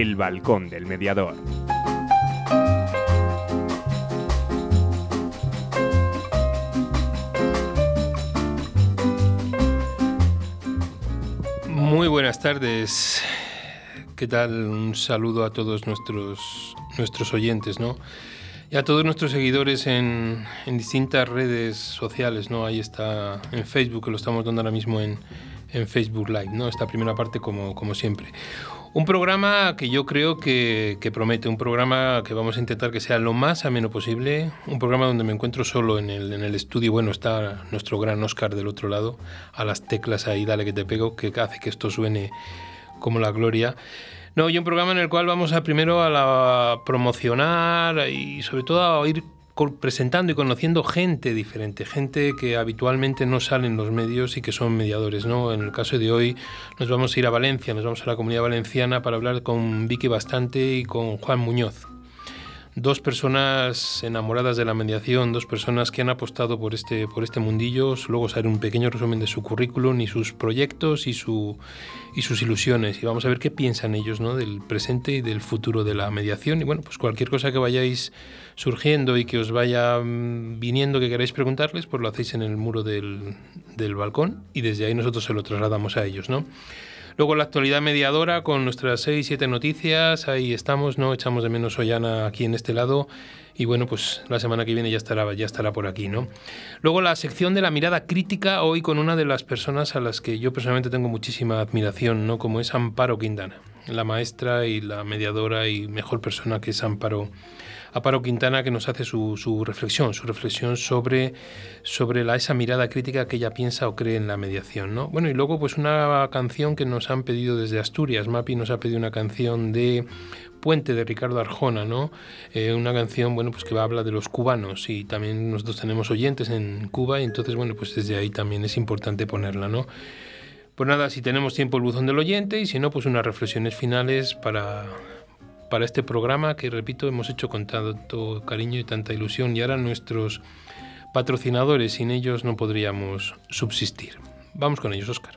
El Balcón del Mediador. Muy buenas tardes. ¿Qué tal? Un saludo a todos nuestros, nuestros oyentes, ¿no? Y a todos nuestros seguidores en, en distintas redes sociales, ¿no? Ahí está en Facebook, que lo estamos dando ahora mismo en, en Facebook Live, ¿no? Esta primera parte como, como siempre. Un programa que yo creo que, promete, un programa que vamos a intentar que sea lo más ameno posible, un programa donde me encuentro solo en el, en el estudio, bueno, está nuestro gran Oscar del otro lado, a las teclas ahí, dale que te pego, que hace que esto suene como la gloria. No, y un programa en el cual vamos a primero a la promocionar y sobre todo a ir presentando y conociendo gente diferente, gente que habitualmente no sale en los medios y que son mediadores. ¿no? En el caso de hoy nos vamos a ir a Valencia, nos vamos a la comunidad valenciana para hablar con Vicky Bastante y con Juan Muñoz dos personas enamoradas de la mediación, dos personas que han apostado por este, por este mundillo. Luego os haré un pequeño resumen de su currículum y sus proyectos y, su, y sus ilusiones. Y vamos a ver qué piensan ellos ¿no? del presente y del futuro de la mediación. Y bueno, pues cualquier cosa que vayáis surgiendo y que os vaya mm, viniendo que queráis preguntarles, pues lo hacéis en el muro del, del balcón y desde ahí nosotros se lo trasladamos a ellos, ¿no? Luego la actualidad mediadora con nuestras seis, siete noticias, ahí estamos, ¿no? Echamos de menos Ollana aquí en este lado y bueno, pues la semana que viene ya estará, ya estará por aquí, ¿no? Luego la sección de la mirada crítica, hoy con una de las personas a las que yo personalmente tengo muchísima admiración, ¿no? Como es Amparo Quintana, la maestra y la mediadora y mejor persona que es Amparo Aparo Quintana que nos hace su, reflexión, su reflexión sobre, sobre esa mirada crítica que ella piensa o cree en la mediación. ¿no? Bueno, y luego pues una canción que nos han pedido desde Asturias. Mapi nos ha pedido una canción de Puente de Ricardo Arjona, ¿no? Eh, una canción, bueno, pues que habla de los cubanos y también nosotros tenemos oyentes en Cuba y entonces, bueno, pues desde ahí también es importante ponerla, ¿no? Pues nada, si tenemos tiempo el buzón del oyente y si no, pues unas reflexiones finales para, para este programa que, repito, hemos hecho con tanto cariño y tanta ilusión y ahora nuestros patrocinadores, sin ellos no podríamos subsistir. Vamos con ellos, Oscar.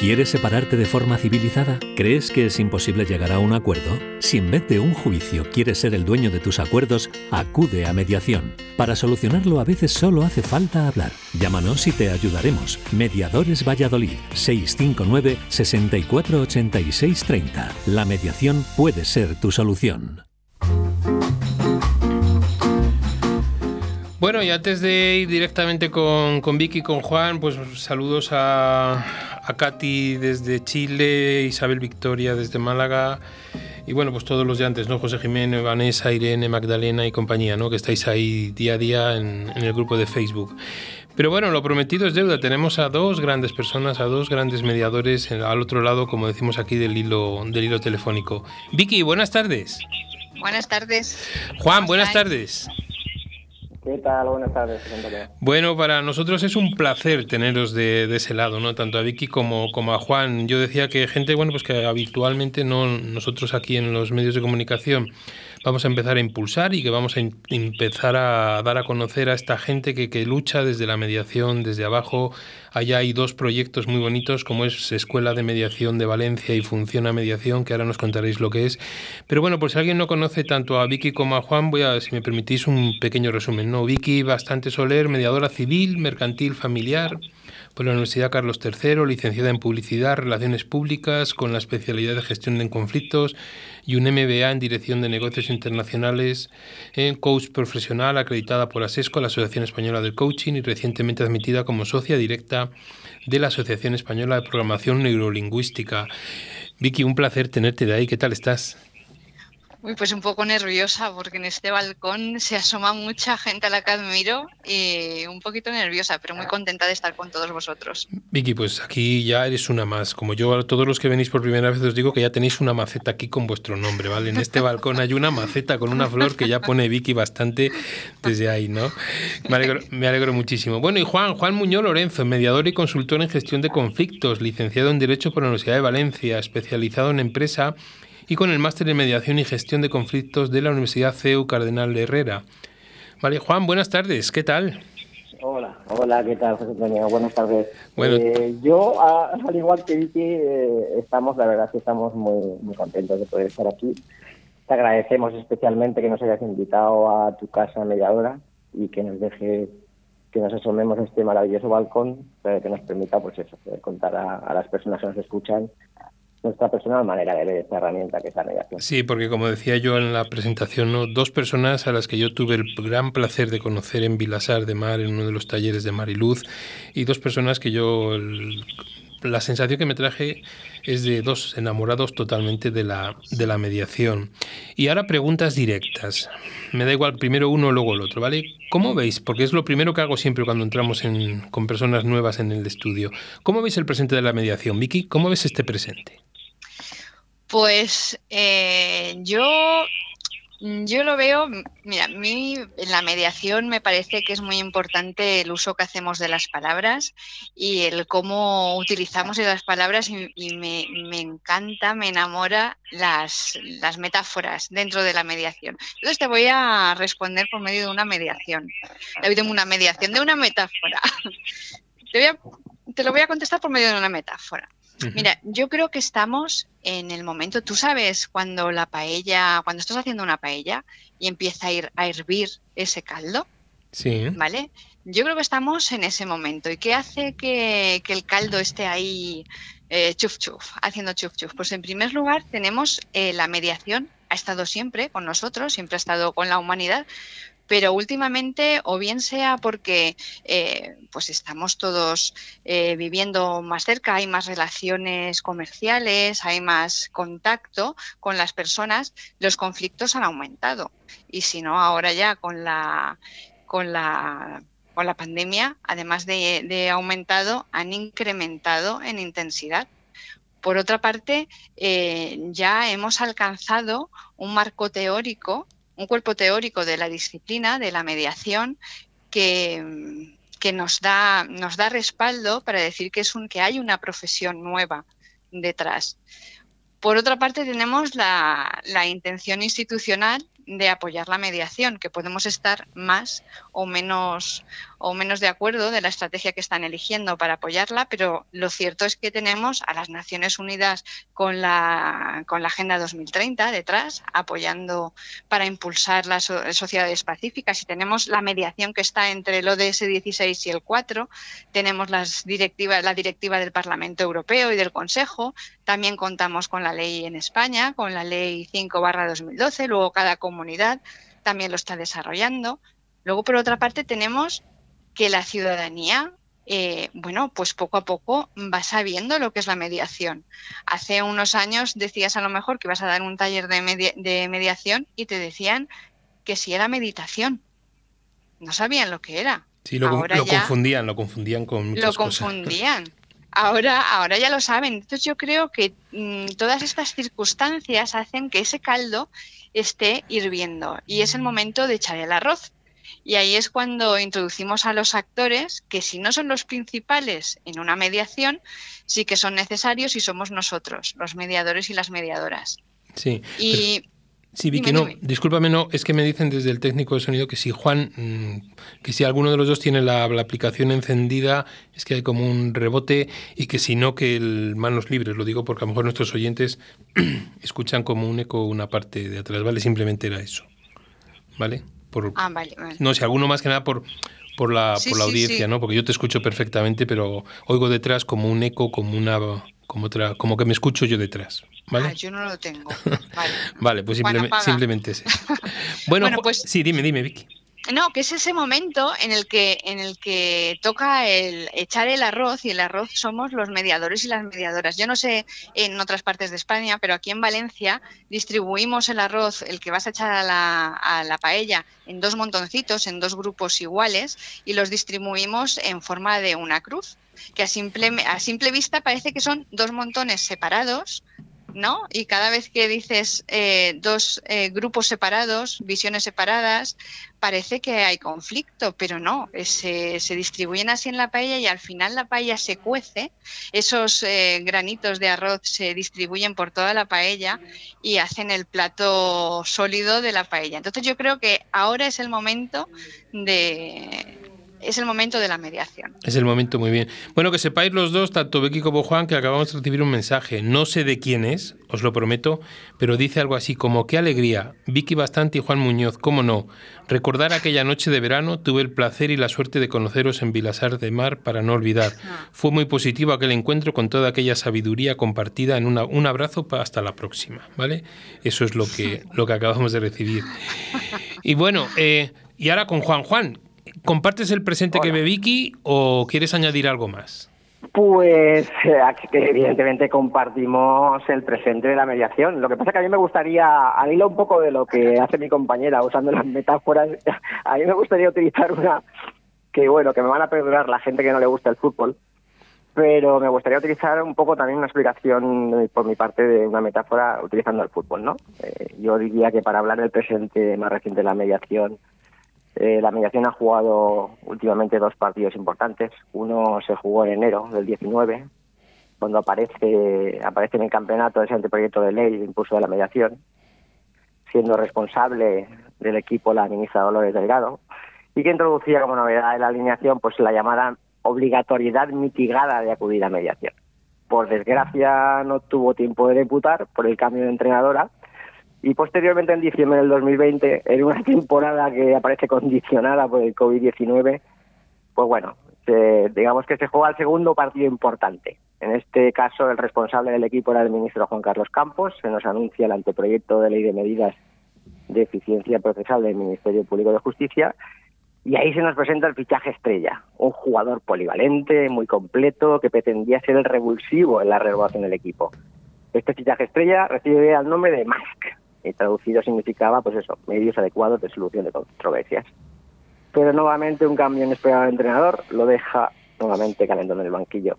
¿Quieres separarte de forma civilizada? ¿Crees que es imposible llegar a un acuerdo? Si en vez de un juicio quieres ser el dueño de tus acuerdos, acude a mediación. Para solucionarlo a veces solo hace falta hablar. Llámanos y te ayudaremos. Mediadores Valladolid 659 648630. La mediación puede ser tu solución. Bueno, y antes de ir directamente con, con Vicky y con Juan, pues saludos a, a Katy desde Chile, Isabel Victoria desde Málaga y bueno, pues todos los de antes, ¿no? José Jiménez, Vanessa, Irene, Magdalena y compañía, ¿no? Que estáis ahí día a día en, en el grupo de Facebook. Pero bueno, lo prometido es deuda. Tenemos a dos grandes personas, a dos grandes mediadores al otro lado, como decimos aquí, del hilo, del hilo telefónico. Vicky, buenas tardes. Buenas tardes. Juan, buenas tardes. ¿Qué tal? Buenas tardes. Bueno, para nosotros es un placer teneros de, ese lado, ¿no? Tanto a Vicky como, como a Juan. Yo decía que gente, bueno, pues que habitualmente no nosotros aquí en los medios de comunicación vamos a empezar a impulsar y que vamos a empezar a dar a conocer a esta gente que, que lucha desde la mediación, desde abajo. Allá hay dos proyectos muy bonitos, como es Escuela de Mediación de Valencia y Funciona Mediación, que ahora nos contaréis lo que es. Pero bueno, por si alguien no conoce tanto a Vicky como a Juan, voy a, si me permitís, un pequeño resumen. ¿no? Vicky bastante soler, mediadora civil, mercantil, familiar por la Universidad Carlos III, licenciada en Publicidad, Relaciones Públicas, con la especialidad de Gestión de Conflictos y un MBA en Dirección de Negocios Internacionales, en coach profesional acreditada por ASESCO, la Asociación Española del Coaching, y recientemente admitida como socia directa de la Asociación Española de Programación Neurolingüística. Vicky, un placer tenerte de ahí. ¿Qué tal estás? Uy, pues un poco nerviosa porque en este balcón se asoma mucha gente a la que admiro y un poquito nerviosa, pero muy contenta de estar con todos vosotros. Vicky, pues aquí ya eres una más. Como yo a todos los que venís por primera vez os digo que ya tenéis una maceta aquí con vuestro nombre, ¿vale? En este balcón hay una maceta con una flor que ya pone Vicky bastante desde ahí, ¿no? Me alegro, me alegro muchísimo. Bueno, y Juan, Juan Muñoz Lorenzo, mediador y consultor en gestión de conflictos, licenciado en Derecho por la Universidad de Valencia, especializado en empresa y con el máster en mediación y gestión de conflictos de la Universidad CEU Cardenal Herrera. Vale, Juan, buenas tardes, ¿qué tal? Hola, hola, ¿qué tal, José Antonio? Buenas tardes. Bueno, eh, yo, al igual que Vicky, eh, estamos, la verdad que estamos muy, muy contentos de poder estar aquí. Te agradecemos especialmente que nos hayas invitado a tu casa mediadora y que nos deje que nos asomemos a este maravilloso balcón que nos permita pues eso, contar a, a, las personas que nos escuchan nuestra personal manera de ver esta herramienta que es la mediación. Sí, porque como decía yo en la presentación, dos personas a las que yo tuve el gran placer de conocer en Vilasar de Mar, en uno de los talleres de Mariluz, y dos personas que yo, la sensación que me traje es de dos enamorados totalmente de la, de la mediación. Y ahora preguntas directas. Me da igual primero uno, luego el otro, ¿vale? ¿Cómo veis? Porque es lo primero que hago siempre cuando entramos en, con personas nuevas en el estudio. ¿Cómo veis el presente de la mediación? Vicky, ¿cómo ves este presente? Pues eh, yo, yo lo veo, mira, a mí en la mediación me parece que es muy importante el uso que hacemos de las palabras y el cómo utilizamos esas palabras y, me, encanta, me enamora las, las metáforas dentro de la mediación. Entonces te voy a responder por medio de una mediación, de una mediación, de una metáfora. Te, te lo voy a contestar por medio de una metáfora. Mira, yo creo que estamos en el momento, tú sabes, cuando la paella, cuando estás haciendo una paella y empieza a ir a hervir ese caldo, sí. ¿vale? Yo creo que estamos en ese momento. ¿Y qué hace que, el caldo esté ahí eh, chuf chuf, haciendo chuf chuf? Pues en primer lugar tenemos eh, la mediación, ha estado siempre con nosotros, siempre ha estado con la humanidad, pero últimamente o bien sea porque eh, pues estamos todos eh, viviendo más cerca, hay más relaciones comerciales, hay más contacto con las personas, los conflictos han aumentado. Y si no, ahora ya con la, con la, con la pandemia, además de, de aumentado, han incrementado en intensidad. Por otra parte, eh, ya hemos alcanzado un marco teórico un cuerpo teórico de la disciplina, de la mediación, que, que nos, da, nos da respaldo para decir que, es un, que hay una profesión nueva detrás. Por otra parte, tenemos la, la intención institucional de apoyar la mediación, que podemos estar más o menos o menos de acuerdo de la estrategia que están eligiendo para apoyarla, pero lo cierto es que tenemos a las Naciones Unidas con la, con la Agenda 2030 detrás, apoyando para impulsar las sociedades pacíficas y tenemos la mediación que está entre el ODS 16 y el 4, tenemos las directivas, la directiva del Parlamento Europeo y del Consejo, también contamos con la ley en España, con la ley 5 2012, luego cada comunidad también lo está desarrollando. Luego, por otra parte, tenemos que la ciudadanía, eh, bueno, pues poco a poco va sabiendo lo que es la mediación. Hace unos años decías a lo mejor que ibas a dar un taller de, de mediación y te decían que si era meditación. No sabían lo que era. Sí, lo, confundían, lo confundían con Lo confundían. Ahora, ahora ya lo saben. Entonces yo creo que mm, todas estas circunstancias hacen que ese caldo esté hirviendo y es el momento de echar el arroz. Y ahí es cuando introducimos a los actores, que si no son los principales en una mediación, sí que son necesarios y somos nosotros, los mediadores y las mediadoras. Sí. Y Sí, Vicky, no, discúlpame, no, es que me dicen desde el técnico de sonido que si Juan, mm, que si alguno de los dos tiene la, aplicación encendida, es que hay como un rebote y que si no, que el manos libres, lo digo porque a lo mejor nuestros oyentes escuchan como un eco una parte de atrás, ¿vale? Simplemente era eso, ¿vale? Por, ah, vale, No, si alguno más que nada por, por la, por la audiencia, ¿no? Porque yo te escucho perfectamente, pero oigo detrás como un eco, como una como otra, como que me escucho yo detrás. ¿Vale? Ah, yo no lo tengo. Vale, pues simplemente, es eso. Bueno, pues, sí, dime, dime, Vicky. No, que es ese momento en el que en el que toca el echar el arroz y el arroz somos los mediadores y las mediadoras. Yo no sé en otras partes de España, pero aquí en Valencia distribuimos el arroz, el que vas a echar a la, a la paella, en dos montoncitos, en dos grupos iguales y los distribuimos en forma de una cruz, que a simple, a simple vista parece que son dos montones separados, ¿no? Y cada vez que dices eh, dos eh, grupos separados, visiones separadas, parece que hay conflicto, pero no, se, distribuyen así en la paella y al final la paella se cuece, esos eh, granitos de arroz se distribuyen por toda la paella y hacen el plato sólido de la paella. Entonces yo creo que ahora es el momento de es el momento de la mediación. Es el momento, muy bien. Bueno, que sepáis los dos, tanto Becky como Juan, que acabamos de recibir un mensaje. No sé de quién es, os lo prometo, pero dice algo así como, qué alegría, Vicky Bastante y Juan Muñoz, cómo no. Recordar aquella noche de verano, tuve el placer y la suerte de conoceros en Vilasar de Mar para no olvidar. Ah. Fue muy positivo aquel encuentro con toda aquella sabiduría compartida en una, un abrazo hasta la próxima, ¿vale? Eso es lo que, lo que acabamos de recibir. Y bueno, eh, y ahora con Juan Juan, ¿Compartes el presente que ve Vicky o quieres añadir algo más? Pues eh, evidentemente compartimos el presente de la mediación. Lo que pasa es que a mí me gustaría, al hilo un poco de lo que hace mi compañera usando las metáforas, a mí me gustaría utilizar una que bueno, que me van a perdonar la gente que no le gusta el fútbol, pero me gustaría utilizar un poco también una explicación por mi parte de una metáfora utilizando el fútbol, ¿no? Eh, yo diría que para hablar del presente más reciente de la mediación, eh, la mediación ha jugado últimamente dos partidos importantes. Uno se jugó en enero del 19, cuando aparece, aparece en el campeonato ese anteproyecto de ley de impulso de la mediación, siendo responsable del equipo la ministra Dolores Delgado, y que introducía como novedad de la alineación pues la llamada obligatoriedad mitigada de acudir a mediación. Por desgracia no tuvo tiempo de debutar por el cambio de entrenadora y posteriormente en diciembre del 2020, en una temporada que aparece condicionada por el COVID-19, pues bueno, digamos que se juega el segundo partido importante. En este caso, el responsable del equipo era el ministro Juan Carlos Campos. Se nos anuncia el anteproyecto de ley de medidas de eficiencia procesal del Ministerio Público de Justicia. Y ahí se nos presenta el fichaje estrella, un jugador polivalente, muy completo, que pretendía ser el revulsivo en la renovación del equipo. Este fichaje estrella recibe el nombre de Mask, y traducido significaba, pues eso, medios adecuados de solución de controversias. Pero nuevamente un cambio inesperado de entrenador lo deja nuevamente calentando en el banquillo.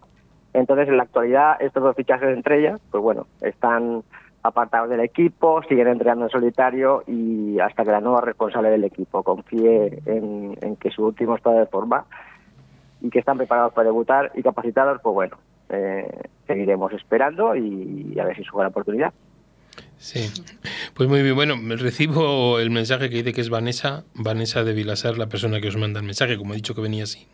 Entonces, en la actualidad, estos dos fichajes de estrella, pues bueno, están apartados del equipo, siguen entrenando en solitario y hasta que la nueva responsable del equipo confíe en, que su último estado de forma y que están preparados para debutar y capacitados, pues bueno, eh, seguiremos esperando y, a ver si sube la oportunidad. Sí, pues muy bien. Bueno, recibo el mensaje que dice que es Vanessa, Vanessa de Vilasar, la persona que os manda el mensaje. Como he dicho que venía sin,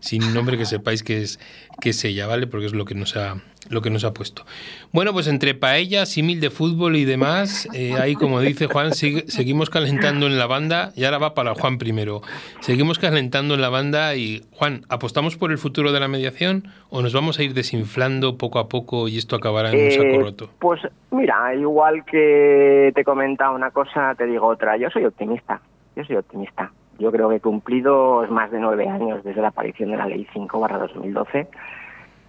sin nombre, que sepáis que es, que es ella, ¿vale? Porque es lo que nos ha, lo que nos ha puesto. Bueno, pues entre paella, símil de fútbol y demás, eh, ahí como dice Juan, seguimos calentando en la banda y ahora va para Juan primero. Seguimos calentando en la banda y Juan, ¿apostamos por el futuro de la mediación o nos vamos a ir desinflando poco a poco y esto acabará en un saco eh, roto? Pues mira, igual que te comenta una cosa, te digo otra. Yo soy optimista, yo soy optimista. Yo creo que cumplidos más de nueve años desde la aparición de la Ley 5 2012,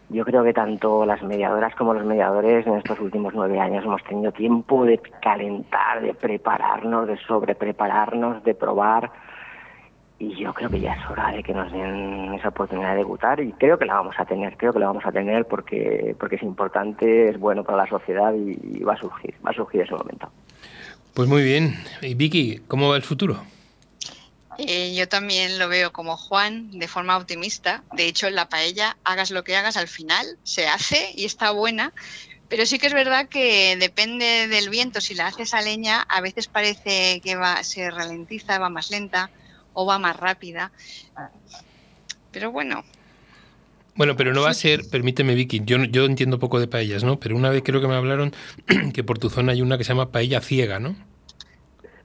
yo creo que tanto las mediadoras como los mediadores en estos últimos nueve años hemos tenido tiempo de calentar, de prepararnos, de sobreprepararnos, de probar. Y yo creo que ya es hora de que nos den esa oportunidad de debutar y creo que la vamos a tener, creo que la vamos a tener porque, porque es importante, es bueno para la sociedad y, va a surgir, va a surgir ese momento. Pues muy bien. Y Vicky, ¿cómo va el futuro? Eh, yo también lo veo como Juan, de forma optimista. De hecho, la paella, hagas lo que hagas, al final se hace y está buena. Pero sí que es verdad que depende del viento, si la haces a leña, a veces parece que va, se ralentiza, va más lenta o va más rápida. Pero bueno. Bueno, pero no va a ser, permíteme Vicky, yo, yo entiendo poco de paellas, ¿no? Pero una vez creo que me hablaron que por tu zona hay una que se llama paella ciega, ¿no?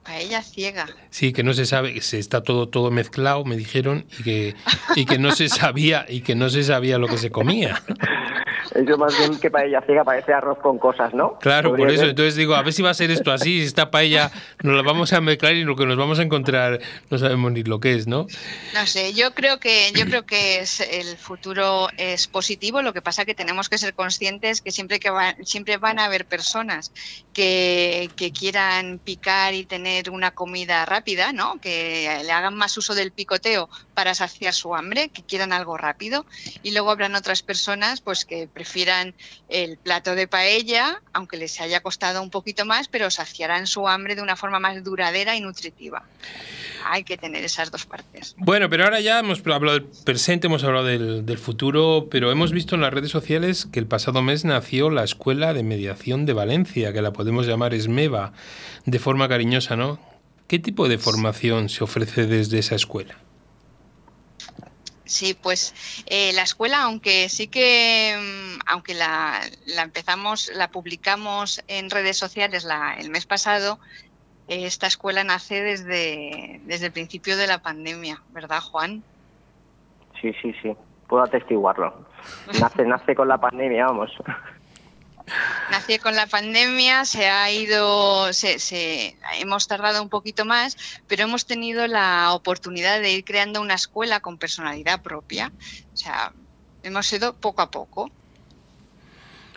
Paella ciega. Sí, que no se sabe, se está todo todo mezclado, me dijeron, y que, y que no se sabía, y que no se sabía lo que se comía. Eso más bien que paella ciega parece arroz con cosas, ¿no? Claro, por eso. Entonces digo, a ver si va a ser esto así, si esta paella nos la vamos a mezclar y lo que nos vamos a encontrar no sabemos ni lo que es, ¿no? No sé, yo creo que yo creo que es, el futuro es positivo, lo que pasa que tenemos que ser conscientes que siempre que siempre van a haber personas que, que quieran picar y tener una comida rápida, ¿no? Que le hagan más uso del picoteo para saciar su hambre, que quieran algo rápido y luego habrán otras personas pues que prefieran el plato de paella, aunque les haya costado un poquito más, pero saciarán su hambre de una forma más duradera y nutritiva. Hay que tener esas dos partes. Bueno, pero ahora ya hemos hablado del presente, hemos hablado del, del futuro, pero hemos visto en las redes sociales que el pasado mes nació la Escuela de Mediación de Valencia, que la podemos llamar ESMEVA de forma cariñosa, ¿no? ¿Qué tipo de formación se ofrece desde esa escuela? Sí, pues eh, la escuela, aunque sí que, mm, aunque la, empezamos, la publicamos en redes sociales el mes pasado, esta escuela nace desde, desde el principio de la pandemia, ¿verdad, Juan? Sí, sí, sí, puedo atestiguarlo. Nace, nace con la pandemia, vamos. Nació con la pandemia, se ha ido, se, hemos tardado un poquito más, pero hemos tenido la oportunidad de ir creando una escuela con personalidad propia. O sea, hemos ido poco a poco.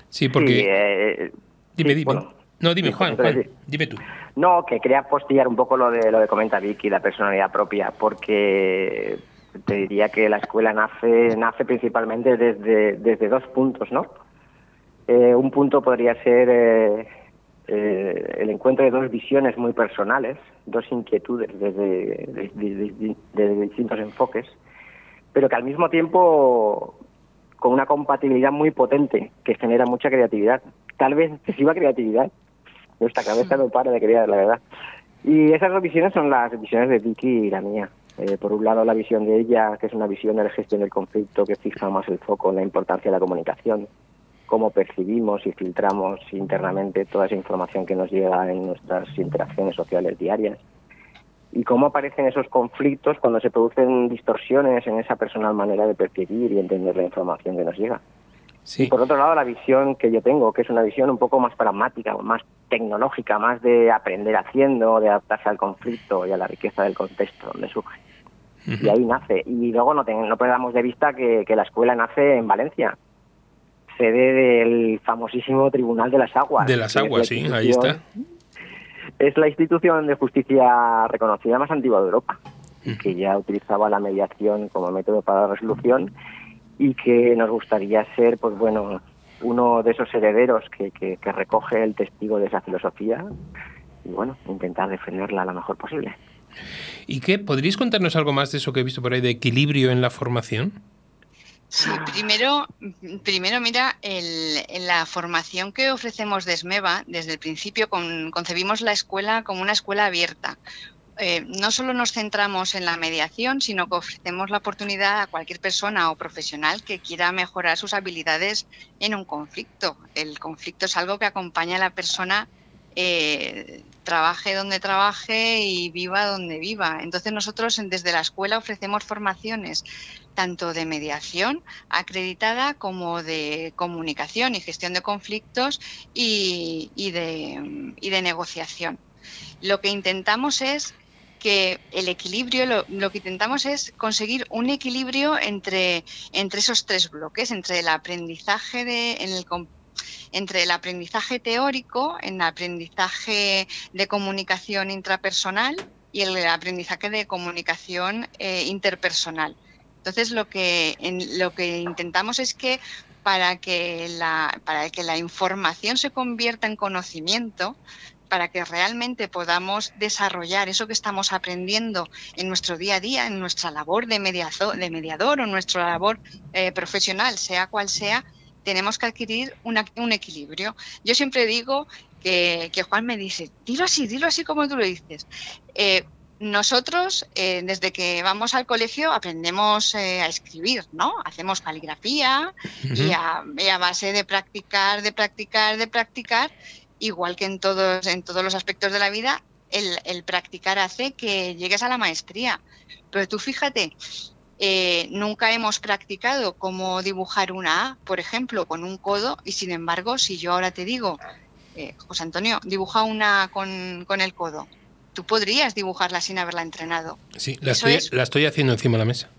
Sí, porque... Eh, dime, dime. no, dime, Juan, dime tú. No, que quería postillar un poco lo de lo de comenta Vicky, la personalidad propia, porque te diría que la escuela nace nace principalmente desde, desde dos puntos, ¿no? Eh, un punto podría ser eh, eh, el encuentro de dos visiones muy personales, dos inquietudes desde, distintos enfoques, pero que al mismo tiempo con una compatibilidad muy potente que genera mucha creatividad, tal vez excesiva creatividad. Nuestra cabeza no para de crear, la verdad. Y esas dos visiones son las visiones de Vicky y la mía. por un lado, la visión de ella, que es una visión de la gestión del conflicto que fija más el foco en la importancia de la comunicación, cómo percibimos y filtramos internamente toda esa información que nos llega en nuestras interacciones sociales diarias y cómo aparecen esos conflictos cuando se producen distorsiones en esa personal manera de percibir y entender la información que nos llega. Y por otro lado, la visión que yo tengo, que es una visión un poco más pragmática, más tecnológica, más de aprender haciendo, de adaptarse al conflicto y a la riqueza del contexto donde surge. Y ahí nace. Y luego no, no perdamos de vista que, que la escuela nace en Valencia, sede del famosísimo Tribunal de las Aguas. De las Aguas, sí, ahí está. Es la institución de justicia reconocida más antigua de Europa, que ya utilizaba la mediación como método para la resolución y que nos gustaría ser, pues bueno, uno de esos herederos que, que, que recoge el testigo de esa filosofía y bueno, intentar defenderla lo mejor posible. ¿Y qué? ¿Podríais contarnos algo más de eso que he visto por ahí de equilibrio en la formación? Sí, primero, primero mira, en la formación que ofrecemos de SMEVA, desde el principio concebimos la escuela como una escuela abierta. Eh, no solo nos centramos en la mediación, sino que ofrecemos la oportunidad a cualquier persona o profesional que quiera mejorar sus habilidades en un conflicto. El conflicto es algo que acompaña a la persona eh, trabaje donde trabaje y viva donde viva. Entonces nosotros desde la escuela ofrecemos formaciones tanto de mediación acreditada como de comunicación y gestión de conflictos y, de, de, negociación. Lo que intentamos es que el equilibrio, lo, que intentamos es conseguir un equilibrio entre, esos tres bloques, entre el aprendizaje de, el, entre el aprendizaje teórico, el aprendizaje de comunicación intrapersonal y el aprendizaje de comunicación eh, interpersonal. Entonces, lo que, lo que intentamos es que para que, la, para que la información se convierta en conocimiento, para que realmente podamos desarrollar eso que estamos aprendiendo en nuestro día a día, en nuestra labor de, mediador, de mediador o nuestra labor eh, profesional, sea cual sea, tenemos que adquirir un equilibrio. Yo siempre digo que, Juan me dice, dilo así, dilo así como tú lo dices. Eh, nosotros, eh, desde que vamos al colegio, aprendemos eh, a escribir, ¿no? Hacemos caligrafía y, a, base de practicar, de practicar, de practicar, igual que en todos, en todos los aspectos de la vida, el, practicar hace que llegues a la maestría. Pero tú fíjate, eh, nunca hemos practicado cómo dibujar una A, por ejemplo, con un codo, y sin embargo, si yo ahora te digo, José Antonio, dibuja una con, con el codo, tú podrías dibujarla sin haberla entrenado. Sí, la, estoy, haciendo encima de la mesa.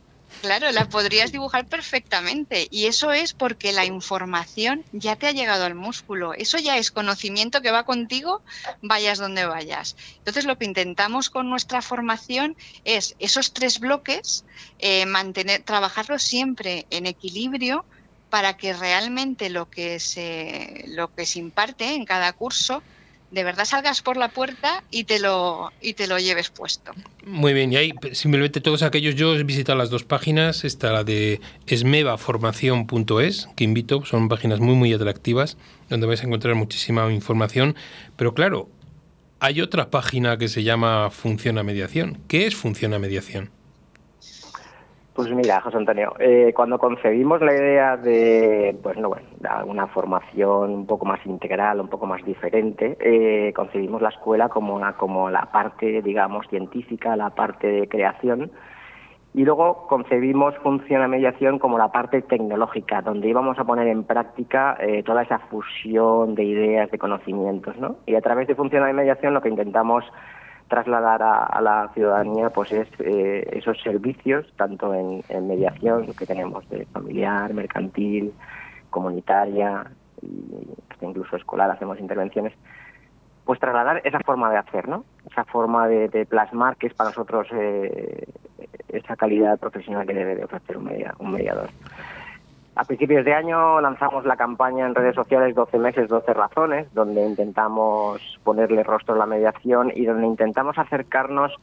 Claro, la podrías dibujar perfectamente y eso es porque la información ya te ha llegado al músculo. Eso ya es conocimiento que va contigo, vayas donde vayas. Entonces lo que intentamos con nuestra formación es esos tres bloques, eh, mantener, trabajarlos siempre en equilibrio para que realmente lo que se, lo que se imparte en cada curso de verdad salgas por la puerta y te lo, y te lo lleves puesto. Muy bien, y ahí simplemente todos aquellos, yo he visitado las dos páginas, está la de esmevaformación.es, que invito, son páginas muy muy atractivas, donde vais a encontrar muchísima información, pero claro, hay otra página que se llama Funciona Mediación. ¿Qué es Funciona Mediación? Pues mira, José Antonio, eh, cuando concebimos la idea de, pues no, bueno, una formación un poco más integral, un poco más diferente, eh, concebimos la escuela como, una, como la parte, digamos, científica, la parte de creación, y luego concebimos Funciona Mediación como la parte tecnológica, donde íbamos a poner en práctica eh, toda esa fusión de ideas, de conocimientos, ¿no? Y a través de Funciona Mediación lo que intentamos trasladar a, la ciudadanía pues es eh, esos servicios tanto en, mediación que tenemos de familiar, mercantil, comunitaria e incluso escolar hacemos intervenciones pues trasladar esa forma de hacer, ¿no? Esa forma de, plasmar que es para nosotros eh, esa calidad profesional que debe de ofrecer un, un mediador. A principios de año lanzamos la campaña en redes sociales 12 meses, 12 razones, donde intentamos ponerle rostro a la mediación y donde intentamos acercarnos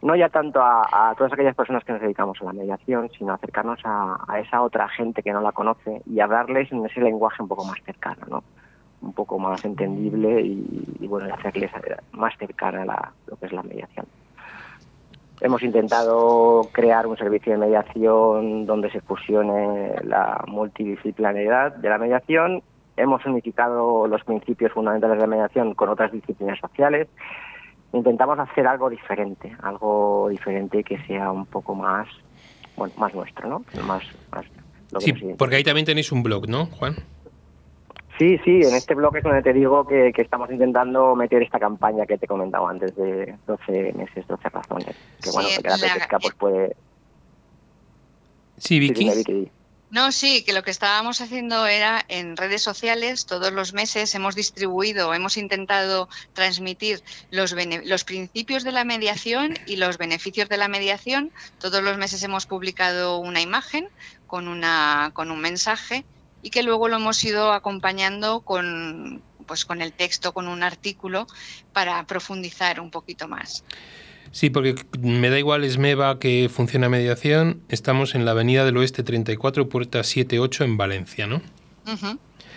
no ya tanto a, todas aquellas personas que nos dedicamos a la mediación, sino acercarnos a, esa otra gente que no la conoce y hablarles en ese lenguaje un poco más cercano, ¿no? un poco más entendible y, bueno, hacerles más cercana a lo que es la mediación. Hemos intentado crear un servicio de mediación donde se fusione la multidisciplinaridad de la mediación. Hemos unificado los principios fundamentales de la mediación con otras disciplinas sociales. Intentamos hacer algo diferente, algo diferente que sea un poco más, bueno, más nuestro, ¿no? Más, sí, porque ahí también tenéis un blog, ¿no, Juan? Sí, sí, en este blog es donde te digo que, estamos intentando meter esta campaña que te he comentado antes de 12 meses, 12 razones. Que bueno, que la pesca pues puede... Sí, Vicky. No, sí, que lo que estábamos haciendo era en redes sociales, todos los meses hemos distribuido, hemos intentado transmitir los, los principios de la mediación y los beneficios de la mediación. Todos los meses hemos publicado una imagen con, una, con un mensaje y que luego lo hemos ido acompañando con, pues, con el texto, con un artículo, para profundizar un poquito más. Sí, porque me da igual Esmeva que funciona mediación. Estamos en la Avenida del Oeste 34, puerta 78 en Valencia, ¿no?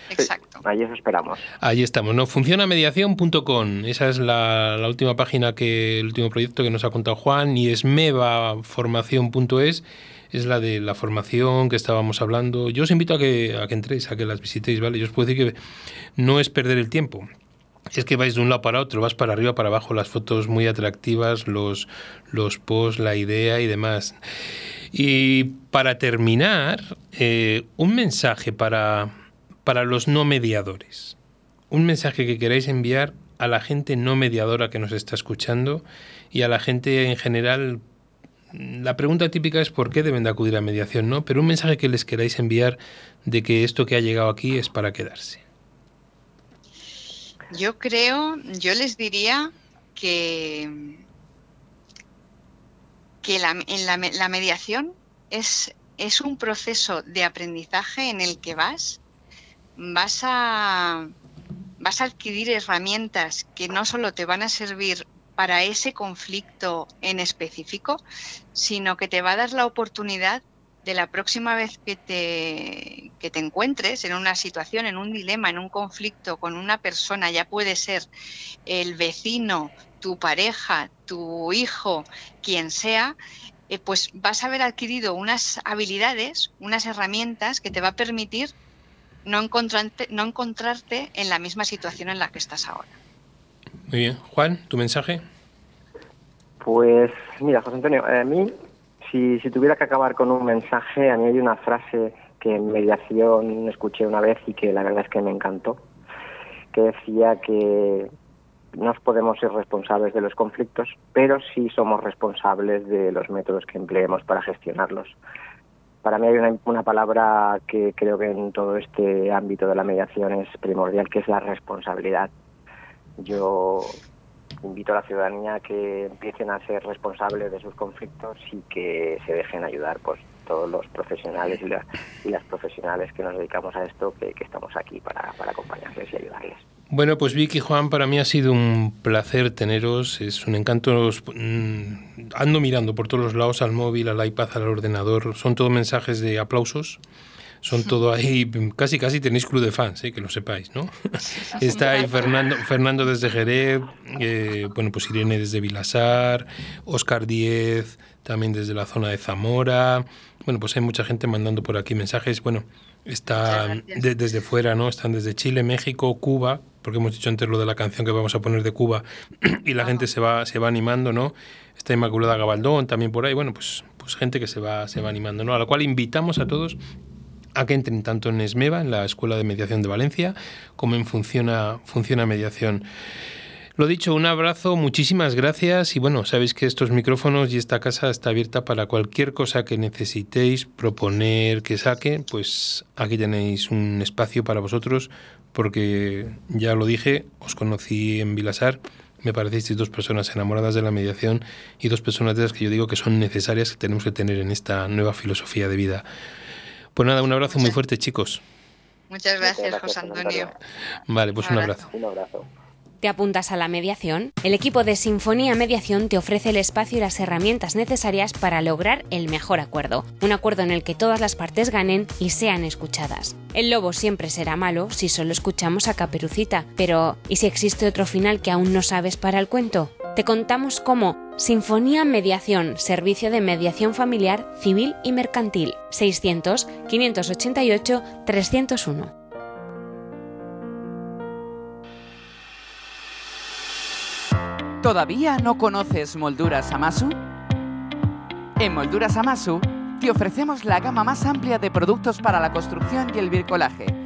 Exacto. ahí os esperamos. Ahí estamos, ¿no? Funcionamediación.com. Esa es la, la, última página que, el último proyecto que nos ha contado Juan. Y esmevaformación.es es la de la formación que estábamos hablando. Yo os invito a que, a que entréis, a que las visitéis, ¿vale? Yo os puedo decir que no es perder el tiempo. Es que vais de un lado para otro, vas para arriba, para abajo, las fotos muy atractivas, los, los posts, la idea y demás. Y para terminar, eh, un mensaje para, para los no mediadores. Un mensaje que queráis enviar a la gente no mediadora que nos está escuchando y a la gente en general la pregunta típica es por qué deben de acudir a mediación, ¿no? Pero un mensaje que les queráis enviar de que esto que ha llegado aquí es para quedarse. Yo creo, yo les diría que, que la, en la, mediación es, es un proceso de aprendizaje en el que vas, vas a, vas a adquirir herramientas que no solo te van a servir para ese conflicto en específico, sino que te va a dar la oportunidad de la próxima vez que te, que te encuentres en una situación, en un dilema, en un conflicto con una persona, ya puede ser el vecino, tu pareja, tu hijo, quien sea, eh, pues vas a haber adquirido unas habilidades, unas herramientas que te va a permitir no encontrarte, no encontrarte en la misma situación en la que estás ahora. Muy bien. Juan, ¿tu mensaje? Pues mira, José Antonio, a mí, si, tuviera que acabar con un mensaje, a mí hay una frase que en mediación escuché una vez y que la verdad es que me encantó, que decía que no podemos ser responsables de los conflictos, pero sí somos responsables de los métodos que empleemos para gestionarlos. Para mí hay una, una, palabra que creo que en todo este ámbito de la mediación es primordial, que es la responsabilidad. Yo invito a la ciudadanía a que empiecen a ser responsables de sus conflictos y que se dejen ayudar pues todos los profesionales y, las profesionales que nos dedicamos a esto, que, estamos aquí para, para acompañarles y ayudarles. Bueno, pues Vicky Juan, para mí ha sido un placer teneros, es un encanto. Mm, ando mirando por todos los lados al móvil, al iPad, al ordenador, son todos mensajes de aplausos. Son todo ahí, casi casi tenéis club de fans, ¿eh? que lo sepáis, ¿no? Está ahí Fernando, Fernando desde Jerez, eh, bueno, pues Irene desde Vilasar, Oscar Diez, también desde la zona de Zamora. Bueno, pues hay mucha gente mandando por aquí mensajes. Bueno, está desde fuera, ¿no? Están desde Chile, México, Cuba, porque hemos dicho antes lo de la canción que vamos a poner de Cuba y la gente se va, se va animando, ¿no? Está Inmaculada Gabaldón también por ahí, bueno, pues, pues gente que se va, se va animando, ¿no? A la cual invitamos a todos a que entren tanto en ESMEVA, en la Escuela de Mediación de Valencia, como en Funciona, Funciona Mediación. Lo dicho, un abrazo, muchísimas gracias y bueno, sabéis que estos micrófonos y esta casa está abierta para cualquier cosa que necesitéis proponer, que saque, pues aquí tenéis un espacio para vosotros porque ya lo dije, os conocí en Vilasar, me parecisteis dos personas enamoradas de la mediación y dos personas de las que yo digo que son necesarias que tenemos que tener en esta nueva filosofía de vida. Pues nada, un abrazo muy fuerte, chicos. Muchas gracias, José Antonio. Vale, pues un abrazo. Un abrazo. ¿Te apuntas a la mediación? El equipo de Sinfonía Mediación te ofrece el espacio y las herramientas necesarias para lograr el mejor acuerdo, un acuerdo en el que todas las partes ganen y sean escuchadas. El lobo siempre será malo si solo escuchamos a Caperucita, pero ¿y si existe otro final que aún no sabes para el cuento? Te contamos cómo Sinfonía Mediación, servicio de mediación familiar, civil y mercantil, 600 588 301. ¿Todavía no conoces Molduras Amasu? En Molduras Amasu te ofrecemos la gama más amplia de productos para la construcción y el bricolaje.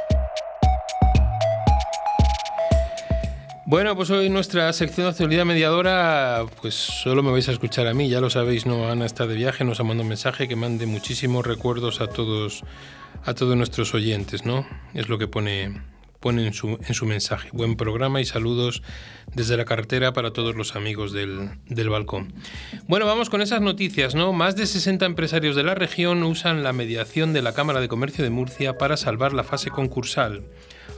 Bueno, pues hoy nuestra sección de actualidad mediadora, pues solo me vais a escuchar a mí, ya lo sabéis, no Ana está de viaje, nos ha mandado un mensaje que mande muchísimos recuerdos a todos, a todos nuestros oyentes, ¿no? Es lo que pone, pone en, su, en su mensaje. Buen programa y saludos desde la carretera para todos los amigos del, del balcón. Bueno, vamos con esas noticias, ¿no? Más de 60 empresarios de la región usan la mediación de la Cámara de Comercio de Murcia para salvar la fase concursal.